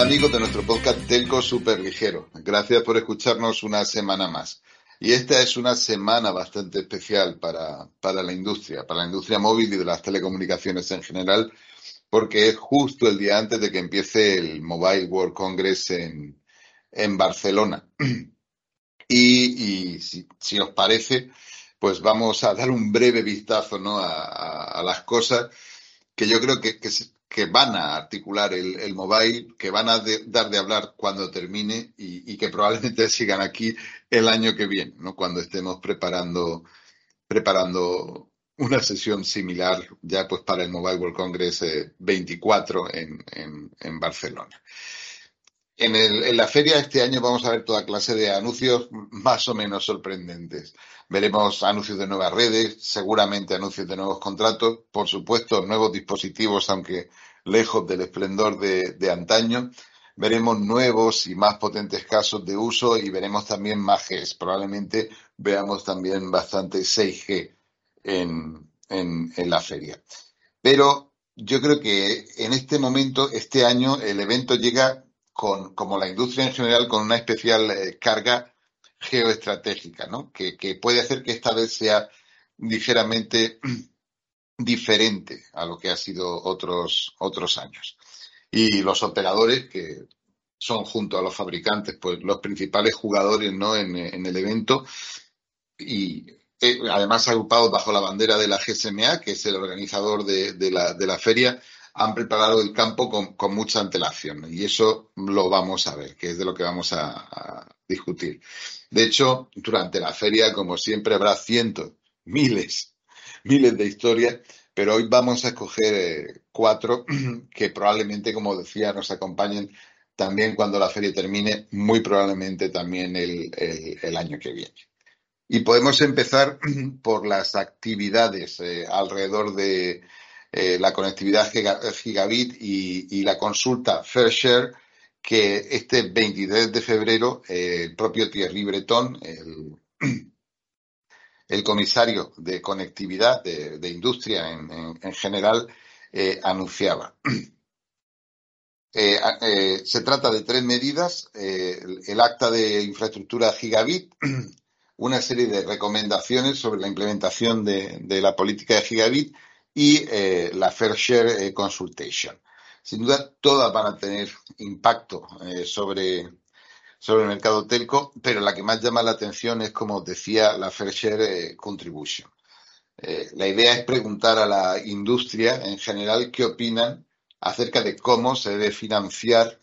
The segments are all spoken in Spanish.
Amigos de nuestro podcast Telco Super Ligero. Gracias por escucharnos una semana más. Y esta es una semana bastante especial para, para la industria, para la industria móvil y de las telecomunicaciones en general, porque es justo el día antes de que empiece el Mobile World Congress en, en Barcelona. Y, si, os parece, pues vamos a dar un breve vistazo ¿no? a las cosas que yo creo que, que, que van a articular el, el mobile, que van a dar de hablar cuando termine y, y, que probablemente sigan aquí el año que viene, ¿no? cuando estemos preparando, preparando una sesión similar ya pues para el Mobile World Congress 24 en, en, en Barcelona. En, el, en, la feria este año vamos a ver toda clase de anuncios más o menos sorprendentes. Veremos anuncios de nuevas redes, seguramente anuncios de nuevos contratos, por supuesto nuevos dispositivos, aunque lejos del esplendor de, antaño. Veremos nuevos y más potentes casos de uso y veremos también más Gs. Probablemente veamos también bastante 6G en, en, en la feria. Pero yo creo que en este momento, este año, el evento llega con, como la industria en general, con una especial eh, carga geoestratégica, ¿no? Que, que, puede hacer que esta vez sea ligeramente diferente a lo que ha sido otros, otros años. Y los operadores, que son junto a los fabricantes, pues los principales jugadores, ¿no? En, en el evento y eh, además agrupados bajo la bandera de la GSMA, que es el organizador de, de, la, de la feria, han preparado el campo con, mucha antelación y eso lo vamos a ver, que es de lo que vamos a, discutir. De hecho, durante la feria, como siempre, habrá cientos, miles, miles de historias, pero hoy vamos a escoger eh, cuatro que probablemente, como decía, nos acompañen también cuando la feria termine, muy probablemente también el año que viene. Y podemos empezar por las actividades eh, alrededor de, eh, la conectividad gigabit y, la consulta Fair Share, que este 23 de febrero eh, el propio Thierry Breton, el, comisario de conectividad de, industria en, en, en general, eh, anunciaba. Se trata de tres medidas, el, acta de infraestructura gigabit, una serie de recomendaciones sobre la implementación de la política de gigabit y eh, la Fair Share eh, Consultation. Sin duda, todas van a tener impacto eh, sobre, sobre el mercado telco, pero la que más llama la atención es, como decía, la Fair Share Contribution. La idea es preguntar a la industria en general qué opinan acerca de cómo se debe financiar,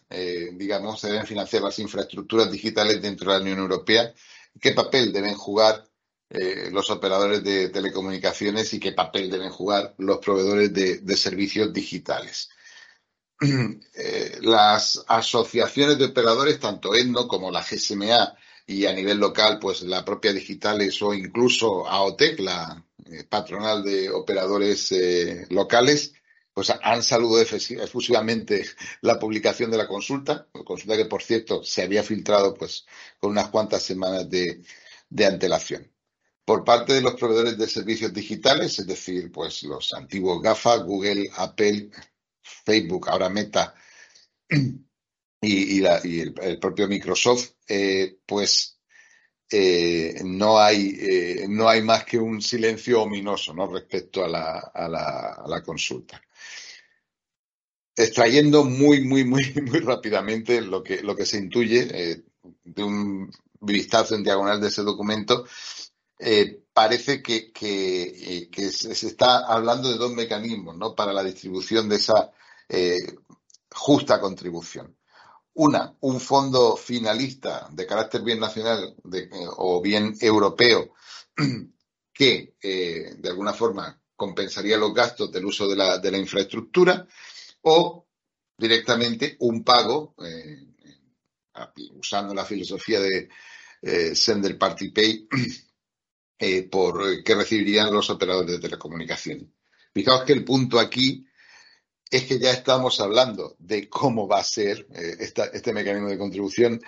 digamos, se deben financiar las infraestructuras digitales dentro de la Unión Europea, qué papel deben jugar eh, los operadores de telecomunicaciones y qué papel deben jugar los proveedores de, servicios digitales. Eh, las asociaciones de operadores, tanto ETNO como la GSMA y a nivel local, pues la propia Digitales o incluso AOTEC, la eh, patronal de operadores locales, pues han saludado efusivamente la publicación de la consulta, consulta que por cierto se había filtrado pues con unas cuantas semanas de antelación por parte de los proveedores de servicios digitales, es decir, pues los antiguos GAFA, Google, Apple, Facebook, ahora Meta y, el, propio Microsoft, eh, pues eh, no, hay, eh, no hay más que un silencio ominoso ¿no? respecto a la consulta. Extrayendo muy, muy, muy, muy rápidamente lo que, lo que se intuye, de un vistazo en diagonal de ese documento, eh, parece que, eh, se, está hablando de dos mecanismos ¿no? para la distribución de esa eh, justa contribución. Una, un fondo finalista de carácter bien nacional o bien europeo que de alguna forma compensaría los gastos del uso de la, de la infraestructura o directamente un pago, usando la filosofía de Sender Party Pay, eh, por eh, que recibirían los operadores de telecomunicaciones. Fijaos que el punto aquí es que ya estamos hablando de cómo va a ser eh, este mecanismo de contribución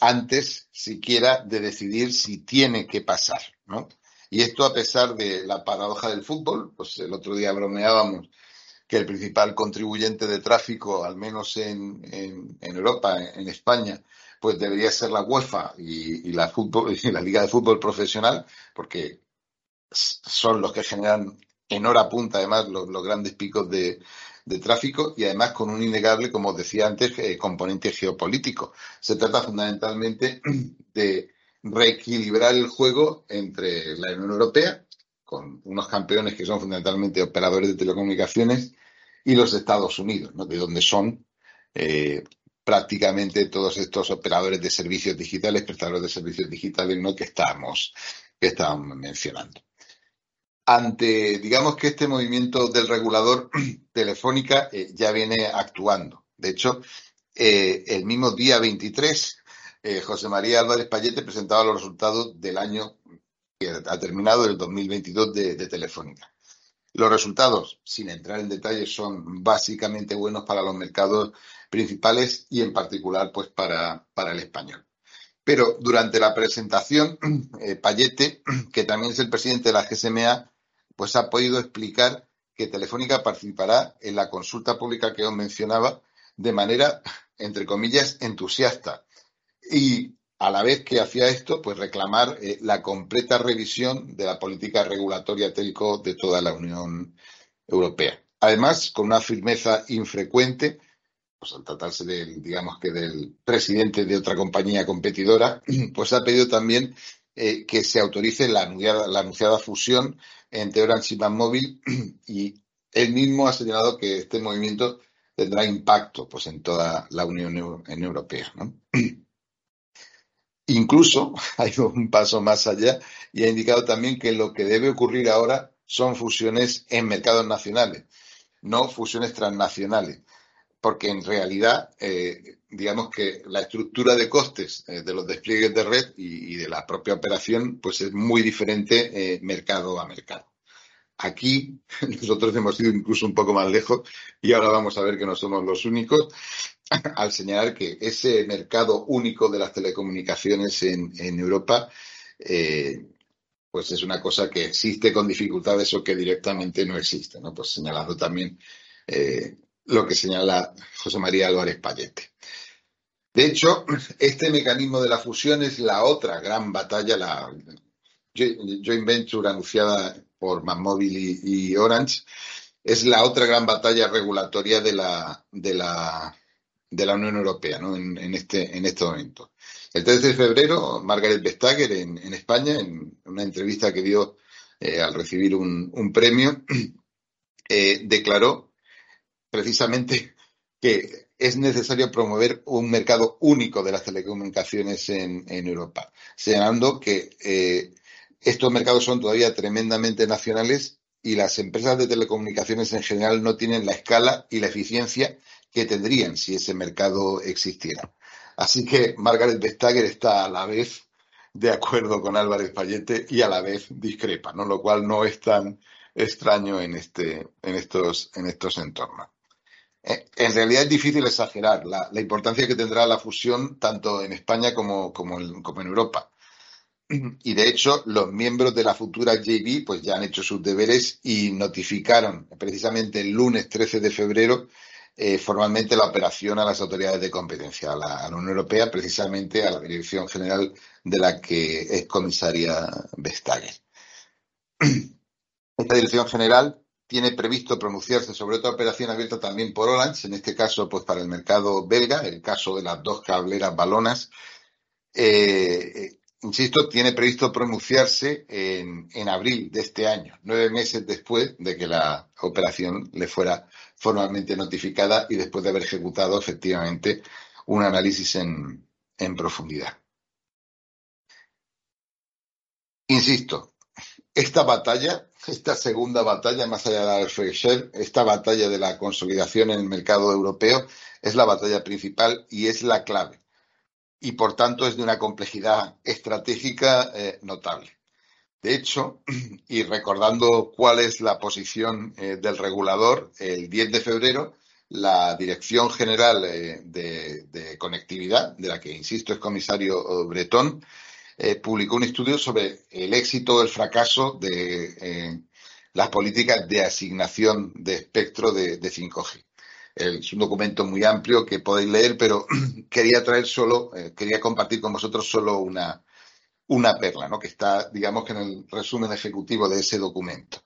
antes siquiera de decidir si tiene que pasar, ¿no? Y esto a pesar de la paradoja del fútbol, pues el otro día bromeábamos que el principal contribuyente de tráfico, al menos en, en, en Europa, en España, pues debería ser la UEFA y, la, fútbol, y la Liga de Fútbol Profesional, porque son los que generan en hora punta, además, los, grandes picos de, tráfico y además con un innegable, como decía antes, eh, componente geopolítico. Se trata fundamentalmente de reequilibrar el juego entre la Unión Europea, con unos campeones que son fundamentalmente operadores de telecomunicaciones, y los Estados Unidos, ¿no? de donde son eh, prácticamente todos estos operadores de servicios digitales, prestadores de servicios digitales, ¿no? que estamos, que estamos mencionando. Ante, digamos que este movimiento del regulador Telefónica eh, ya viene actuando. De hecho, eh, el mismo día 23, eh, José María Álvarez Payete presentaba los resultados del año que ha terminado, el 2022 de, de Telefónica. Los resultados, sin entrar en detalles, son básicamente buenos para los mercados principales y en particular pues para, para el español. Pero durante la presentación, eh, Payete, que también es el presidente de la GSMA, pues ha podido explicar que Telefónica participará en la consulta pública que os mencionaba de manera, entre comillas, entusiasta. Y a la vez que hacía esto, pues reclamar eh, la completa revisión de la política regulatoria telco de toda la Unión Europea. Además, con una firmeza infrecuente pues al tratarse del, digamos que del presidente de otra compañía competidora, pues ha pedido también eh, que se autorice la anunciada, fusión entre Orange y Móvil y él mismo ha señalado que este movimiento tendrá impacto pues en toda la Unión Europea. Incluso ha ido un paso más allá y ha indicado también que lo que debe ocurrir ahora son fusiones en mercados nacionales, no fusiones transnacionales porque en realidad, eh, digamos que la estructura de costes eh, de los despliegues de red y, de la propia operación, pues es muy diferente eh, mercado a mercado. Aquí nosotros hemos ido incluso un poco más lejos y ahora vamos a ver que no somos los únicos al señalar que ese mercado único de las telecomunicaciones en, Europa, pues es una cosa que existe con dificultades o que directamente no existe, ¿no? Pues señalando también lo que señala José María Álvarez Payete. De hecho, este mecanismo de la fusión es la otra gran batalla, la joint venture anunciada por Manmóvil y, Orange, es la otra gran batalla regulatoria de la, de la, de la Unión Europea ¿no? en, este, en este momento. El 3 de febrero, Margaret Vestager en, España, en una entrevista que dio eh, al recibir un, premio, eh, declaró precisamente que es necesario promover un mercado único de las telecomunicaciones en, Europa, señalando que eh, estos mercados son todavía tremendamente nacionales y las empresas de telecomunicaciones en general no tienen la escala y la eficiencia que tendrían si ese mercado existiera. Así que Margaret Vestager está a la vez de acuerdo con Álvarez Payete y a la vez discrepa, ¿no? lo cual no es tan extraño en, este, en, estos, en estos entornos. Eh, en realidad es difícil exagerar la, importancia que tendrá la fusión tanto en España como, en, Europa. Y de hecho, los miembros de la futura JV pues ya han hecho sus deberes y notificaron precisamente el lunes 13 de febrero eh, formalmente la operación a las autoridades de competencia, a la, Unión Europea, precisamente a la Dirección General de la que es comisaria Vestager. Esta Dirección General tiene previsto pronunciarse sobre otra operación abierta también por Orange, en este caso pues para el mercado belga, el caso de las dos cableras balonas Eh, insisto, tiene previsto pronunciarse en, en, abril de este año, nueve meses después de que la operación le fuera formalmente notificada y después de haber ejecutado efectivamente un análisis en, en profundidad. Insisto, esta batalla, esta segunda batalla, más allá de la Shell, esta batalla de la consolidación en el mercado europeo, es la batalla principal y es la clave. Y por tanto es de una complejidad estratégica eh, notable. De hecho, y recordando cuál es la posición eh, del regulador, el 10 de febrero, la Dirección General eh, de, de, Conectividad, de la que, insisto, es comisario Bretón, publicó un estudio sobre el éxito o el fracaso de las políticas de asignación de espectro de, 5G. Es un documento muy amplio que podéis leer, pero quería traer solo, eh, quería compartir con vosotros solo una, una perla, ¿no? que está, digamos que en el resumen ejecutivo de ese documento.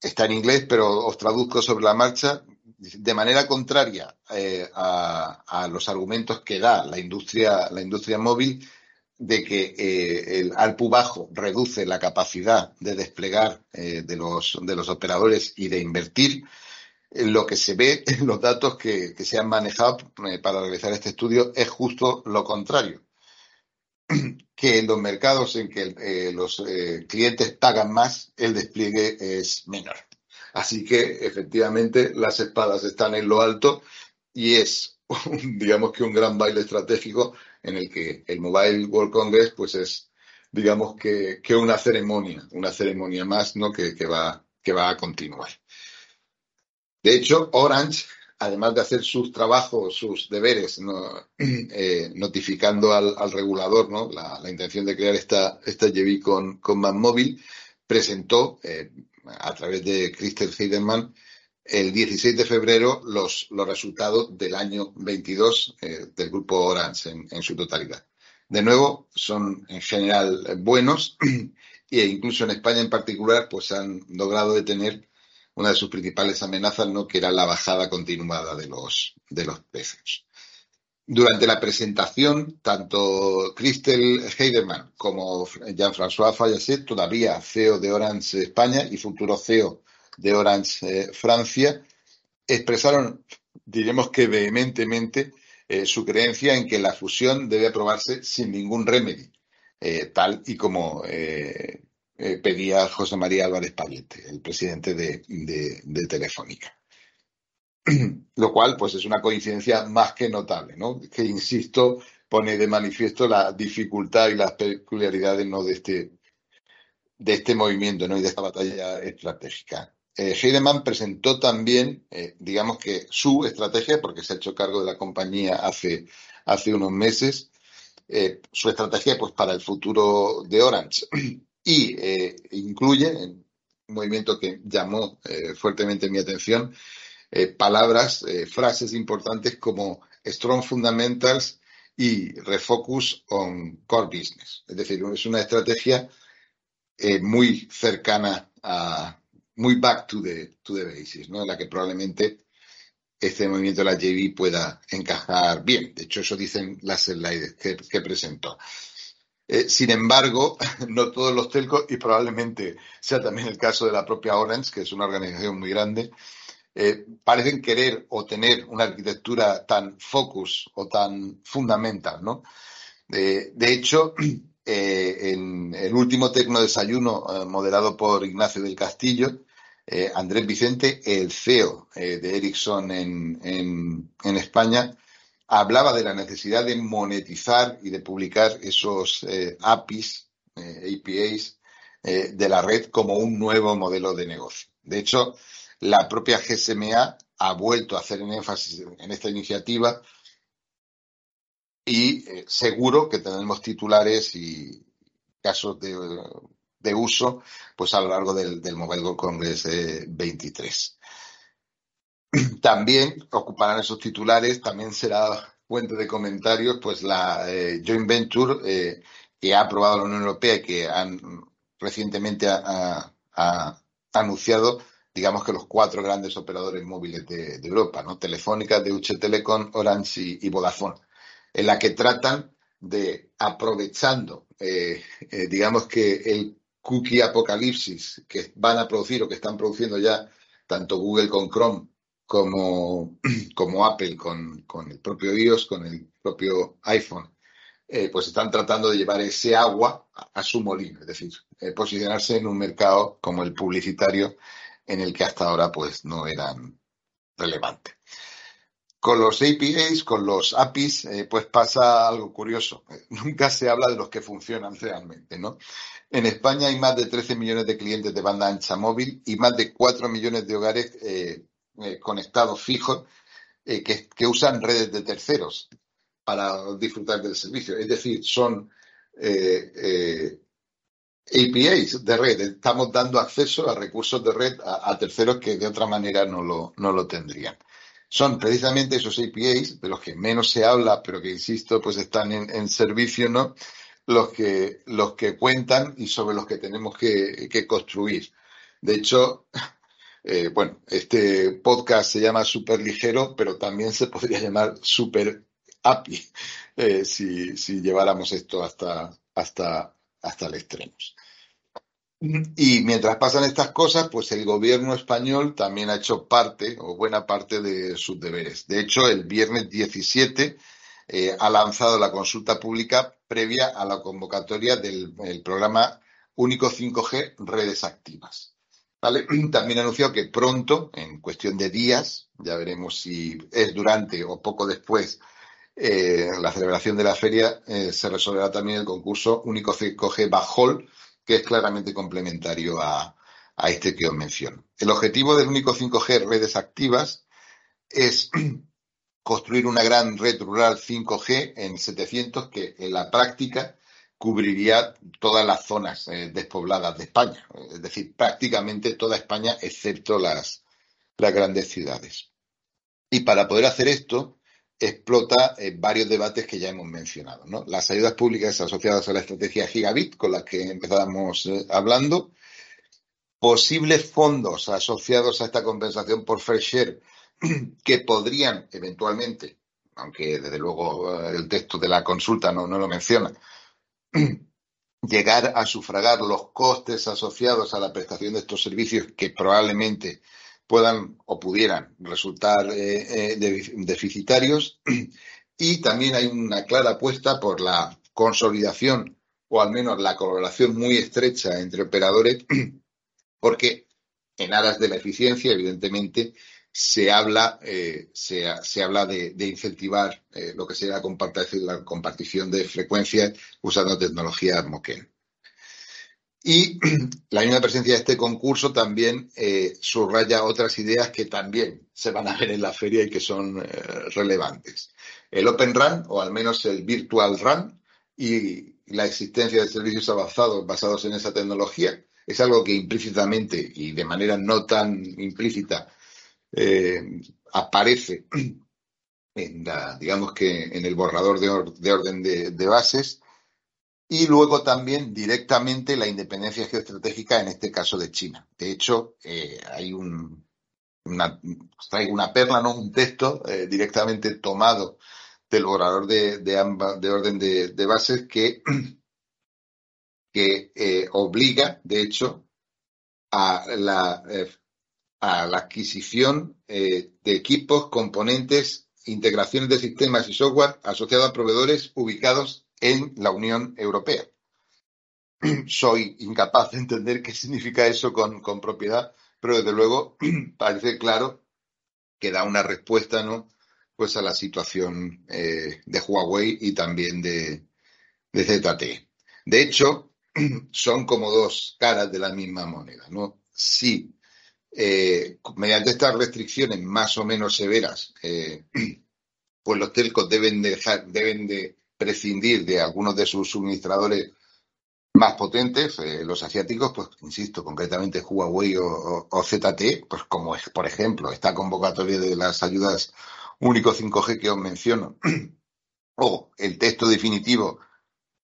está en inglés, pero os traduzco sobre la marcha. De manera contraria a, a, los argumentos que da la industria, la industria móvil, de que eh, el ARPU bajo reduce la capacidad de desplegar eh, de, los, de los operadores y de invertir, lo que se ve en los datos que, se han manejado eh, para realizar este estudio es justo lo contrario. Que en los mercados en que los clientes pagan más, el despliegue es menor. Así que, efectivamente, las espadas están en lo alto y es, digamos que un gran baile estratégico en el que el Mobile World Congress pues es, digamos que, que una ceremonia, una ceremonia más ¿no? que, va, que va a continuar. De hecho, Orange, además de hacer sus trabajos, sus deberes, eh, notificando al, regulador ¿no? la, intención de crear esta, esta JV con, con ManMóvil, presentó eh, a través de Christel Heidemann el 16 de febrero los, los resultados del año 22 eh, del grupo Orange en, en, su totalidad. De nuevo, son en general buenos e incluso en España en particular, pues han logrado detener una de sus principales amenazas, ¿no? que era la bajada continuada de los, de los precios. Durante la presentación, tanto Christel Heidemann como Jean-François Fayasset, todavía CEO de Orange España y futuro CEO de Orange eh, Francia, expresaron, diremos que vehementemente, eh, su creencia en que la fusión debe aprobarse sin ningún remedio, eh, tal y como pedía José María Álvarez Payete, el presidente de, Telefónica. Lo cual, pues, es una coincidencia más que notable, ¿no? Que, insisto, pone de manifiesto la dificultad y las peculiaridades ¿no? de, este, de este movimiento ¿no? y de esta batalla estratégica eh, Heidemann presentó también, eh, digamos que su estrategia, porque se ha hecho cargo de la compañía hace, hace unos meses, eh, su estrategia pues para el futuro de Orange y eh, incluye un movimiento que llamó eh, fuertemente mi atención palabras, frases importantes como strong fundamentals y refocus on core business. Es decir, es una estrategia muy cercana a, muy back to the, to the basis, ¿no? En la que probablemente este movimiento de la JV pueda encajar bien. De hecho, eso dicen las slides que, presentó. Eh, sin embargo, no todos los telcos, y probablemente sea también el caso de la propia Orange, que es una organización muy grande, eh, parecen querer o tener una arquitectura tan focus o tan fundamental, ¿no? Eh, de hecho, en el último Tecno Desayuno, moderado por Ignacio del Castillo, Andrés Vicente, el CEO de Ericsson en, en, en, España, hablaba de la necesidad de monetizar y de publicar esos eh, APIs, APAs de la red como un nuevo modelo de negocio. De hecho, la propia GSMA ha vuelto a hacer un énfasis en esta iniciativa y seguro que tenemos titulares y casos de de uso pues a lo largo del, del Mobile World Congress 23. También ocuparán esos titulares, también será fuente de comentarios pues la eh, joint venture eh, que ha aprobado la Unión Europea y que han recientemente ha, anunciado digamos que los cuatro grandes operadores móviles de, Europa, ¿no? Telefónica, Deutsche Telekom, Orange y, y, Vodafone, en la que tratan de aprovechando, eh, eh, digamos que el cookie apocalipsis que van a producir o que están produciendo ya tanto Google con Chrome como, como Apple con, con, el propio iOS, con el propio iPhone, eh, pues están tratando de llevar ese agua a, su molino, es decir, posicionarse en un mercado como el publicitario en el que hasta ahora pues no eran relevantes. Con los APIs, con los APIs, eh, pues pasa algo curioso. Nunca se habla de los que funcionan realmente, ¿no? En España hay más de 13 millones de clientes de banda ancha móvil y más de 4 millones de hogares eh, eh, conectados fijos que, usan redes de terceros para disfrutar del servicio. Es decir, son APIs de red. Estamos dando acceso a recursos de red a, terceros que de otra manera no lo, no lo tendrían son precisamente esos APIs de los que menos se habla, pero que, insisto, pues están en, servicio, ¿no? Los que, los que cuentan y sobre los que tenemos que, construir. De hecho, eh, bueno, este podcast se llama Super Ligero, pero también se podría llamar Super API eh, si, lleváramos esto hasta, hasta, hasta el extremo. Y mientras pasan estas cosas, pues el gobierno español también ha hecho parte o buena parte de sus deberes. De hecho, el viernes 17 eh, ha lanzado la consulta pública previa a la convocatoria del programa Único 5G Redes Activas. ¿Vale? También ha anunciado que pronto, en cuestión de días, ya veremos si es durante o poco después eh, la celebración de la feria, eh, se resolverá también el concurso Único 5G Bajol que es claramente complementario a, este que os menciono. El objetivo del único 5G redes activas es construir una gran red rural 5G en 700 que en la práctica cubriría todas las zonas eh, despobladas de España, es decir, prácticamente toda España excepto las, las grandes ciudades. Y para poder hacer esto, explota eh, varios debates que ya hemos mencionado. Las ayudas públicas asociadas a la estrategia Gigabit, con las que empezábamos eh, hablando, posibles fondos asociados a esta compensación por fair share que podrían eventualmente, aunque desde luego el texto de la consulta no lo menciona, llegar a sufragar los costes asociados a la prestación de estos servicios que probablemente puedan o pudieran resultar eh, eh, deficitarios. Y también hay una clara apuesta por la consolidación o al menos la colaboración muy estrecha entre operadores porque en aras de la eficiencia evidentemente se habla, eh, se, habla de, incentivar lo que sería la compartición de frecuencias usando tecnología Moken. Y la misma presencia de este concurso también eh, subraya otras ideas que también se van a ver en la feria y que son eh, relevantes. El Open Run, o al menos el Virtual Run, y la existencia de servicios avanzados basados en esa tecnología, es algo que implícitamente y de manera no tan implícita eh, aparece en digamos que en el borrador de, orden de bases y luego también directamente la independencia geoestratégica, en este caso de China. De hecho, eh, hay un, traigo una perla, ¿no? un texto eh, directamente tomado del borrador de, de, de orden de, bases que, que obliga, de hecho, a la, a la adquisición de equipos, componentes, integraciones de sistemas y software asociados a proveedores ubicados en la Unión Europea. Soy incapaz de entender qué significa eso con, propiedad, pero desde luego parece claro que da una respuesta, ¿no? Pues a la situación eh, de Huawei y también de, de ZTE. De hecho, son como dos caras de la misma moneda, ¿no? Si eh, mediante estas restricciones más o menos severas, eh, pues los telcos deben dejar, deben de prescindir de algunos de sus suministradores más potentes, eh, los asiáticos, pues insisto, concretamente Huawei o, ZTE, pues como es, por ejemplo, esta convocatoria de las ayudas único 5G que os menciono, o el texto definitivo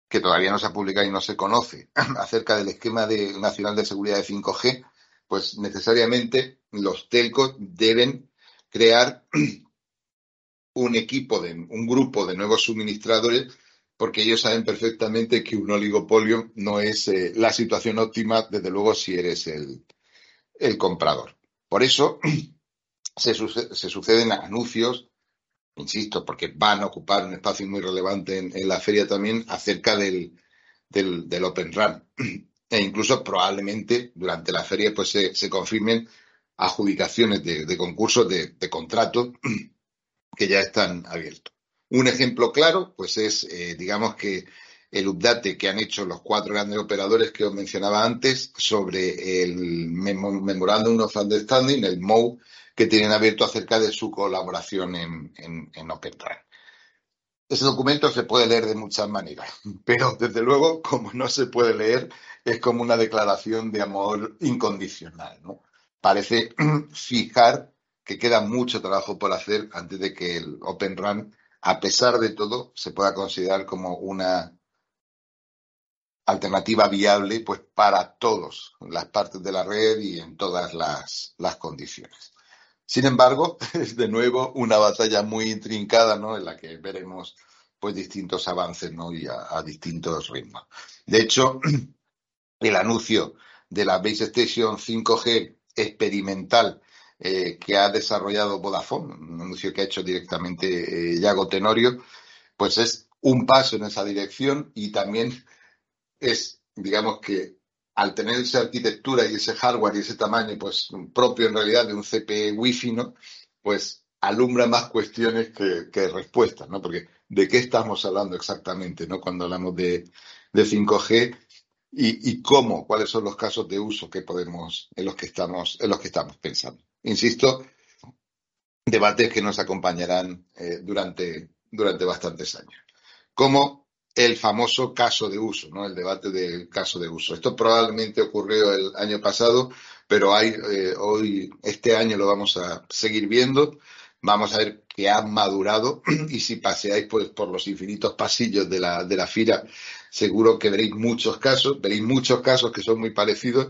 que todavía no se ha publicado y no se conoce acerca del esquema de, nacional de seguridad de 5G, pues necesariamente los telcos deben crear un equipo, de, un grupo de nuevos suministradores porque ellos saben perfectamente que un oligopolio no es eh, la situación óptima, desde luego, si eres el, comprador. Por eso se, suceden anuncios, insisto, porque van a ocupar un espacio muy relevante en, la feria también, acerca del, del, Open Run. E incluso probablemente durante la feria pues se, confirmen adjudicaciones de, concursos de, de contratos que ya están abiertos. Un ejemplo claro, pues es, eh, digamos que el update que han hecho los cuatro grandes operadores que os mencionaba antes sobre el Memorandum of Understanding, el MOU, que tienen abierto acerca de su colaboración en, en, en OpenRAN. Ese documento se puede leer de muchas maneras, pero desde luego, como no se puede leer, es como una declaración de amor incondicional. ¿no? Parece fijar que queda mucho trabajo por hacer antes de que el Open Run a pesar de todo, se pueda considerar como una alternativa viable pues para todas las partes de la red y en todas las, condiciones. Sin embargo, es de nuevo una batalla muy intrincada, ¿no? En la que veremos pues distintos avances, ¿no? Y a, distintos ritmos. De hecho, el anuncio de la Base Station 5G experimental eh, que ha desarrollado Vodafone, un anuncio que ha hecho directamente eh, Yago Tenorio, pues es un paso en esa dirección y también es, digamos que al tener esa arquitectura y ese hardware y ese tamaño, pues propio en realidad de un CPE Wi-Fi, ¿no? Pues alumbra más cuestiones que, respuestas, ¿no? Porque ¿de qué estamos hablando exactamente, ¿no? Cuando hablamos de, 5G y, cómo, cuáles son los casos de uso que podemos, en los que estamos, en los que estamos pensando insisto, debates que nos acompañarán eh, durante, durante bastantes años. Como el famoso caso de uso, ¿no? El debate del caso de uso. Esto probablemente ocurrió el año pasado, pero hay, eh, hoy, este año lo vamos a seguir viendo. Vamos a ver que ha madurado y si paseáis pues, por los infinitos pasillos de la, de la fila, seguro que veréis muchos casos, veréis muchos casos que son muy parecidos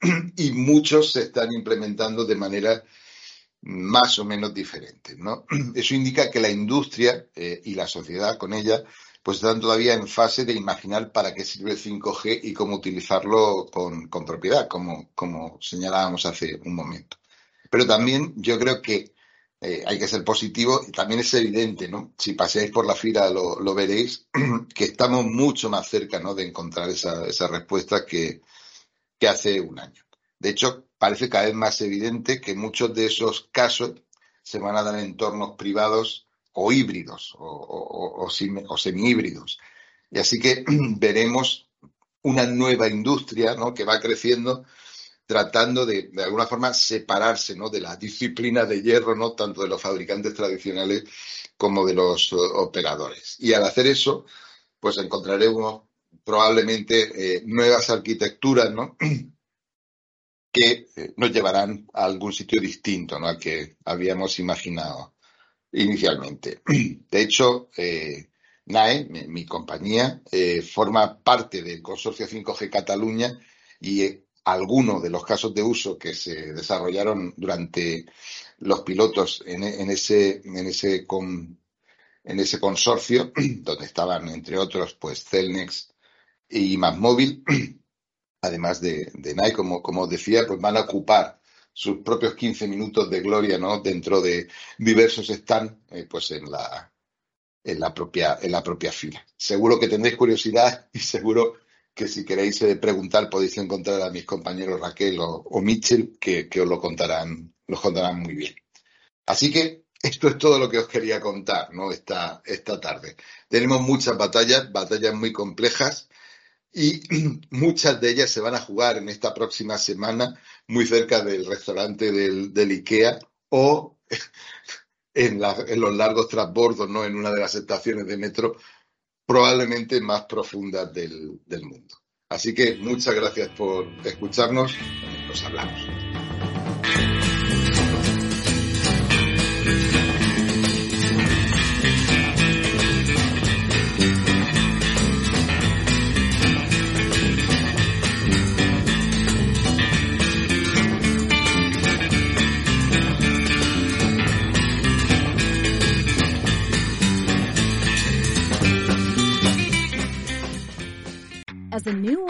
y muchos se están implementando de manera más o menos diferente. ¿no? Eso indica que la industria eh, y la sociedad con ella pues están todavía en fase de imaginar para qué sirve el 5G y cómo utilizarlo con, propiedad, como, como, señalábamos hace un momento. Pero también yo creo que eh, hay que ser positivo y también es evidente, ¿no? Si paseáis por la fila lo, veréis, que estamos mucho más cerca, ¿no? De encontrar esa, esa respuesta que, que hace un año. De hecho, parece cada vez más evidente que muchos de esos casos se van a dar en entornos privados o híbridos o, semi-híbridos. Y así que veremos una nueva industria que va creciendo tratando de, de alguna forma, separarse ¿no? de la disciplina de hierro, ¿no? tanto de los fabricantes tradicionales como de los operadores. Y al hacer eso, pues encontraremos probablemente eh, nuevas arquitecturas, ¿no? que eh, nos llevarán a algún sitio distinto ¿no? al que habíamos imaginado inicialmente. De hecho, eh, NAE, mi, compañía, forma parte del consorcio 5G Cataluña y algunos de los casos de uso que se desarrollaron durante los pilotos en, ese, en, ese en ese consorcio, donde estaban, entre otros, pues Celnex, y más móvil, además de, Nike, como, como decía, pues van a ocupar sus propios 15 minutos de gloria, ¿no? Dentro de diversos stands, eh, pues en la, en la propia, en la propia fila. Seguro que tendréis curiosidad y seguro que si queréis eh, preguntar podéis encontrar a mis compañeros Raquel o, o Mitchell que, que, os lo contarán, los contarán muy bien. Así que esto es todo lo que os quería contar, ¿no? Esta, esta tarde. Tenemos muchas batallas, batallas muy complejas y muchas de ellas se van a jugar en esta próxima semana muy cerca del restaurante del, IKEA o en, los largos transbordos, ¿no? En una de las estaciones de metro probablemente más profundas del, del mundo. Así que muchas gracias por escucharnos. Nos hablamos.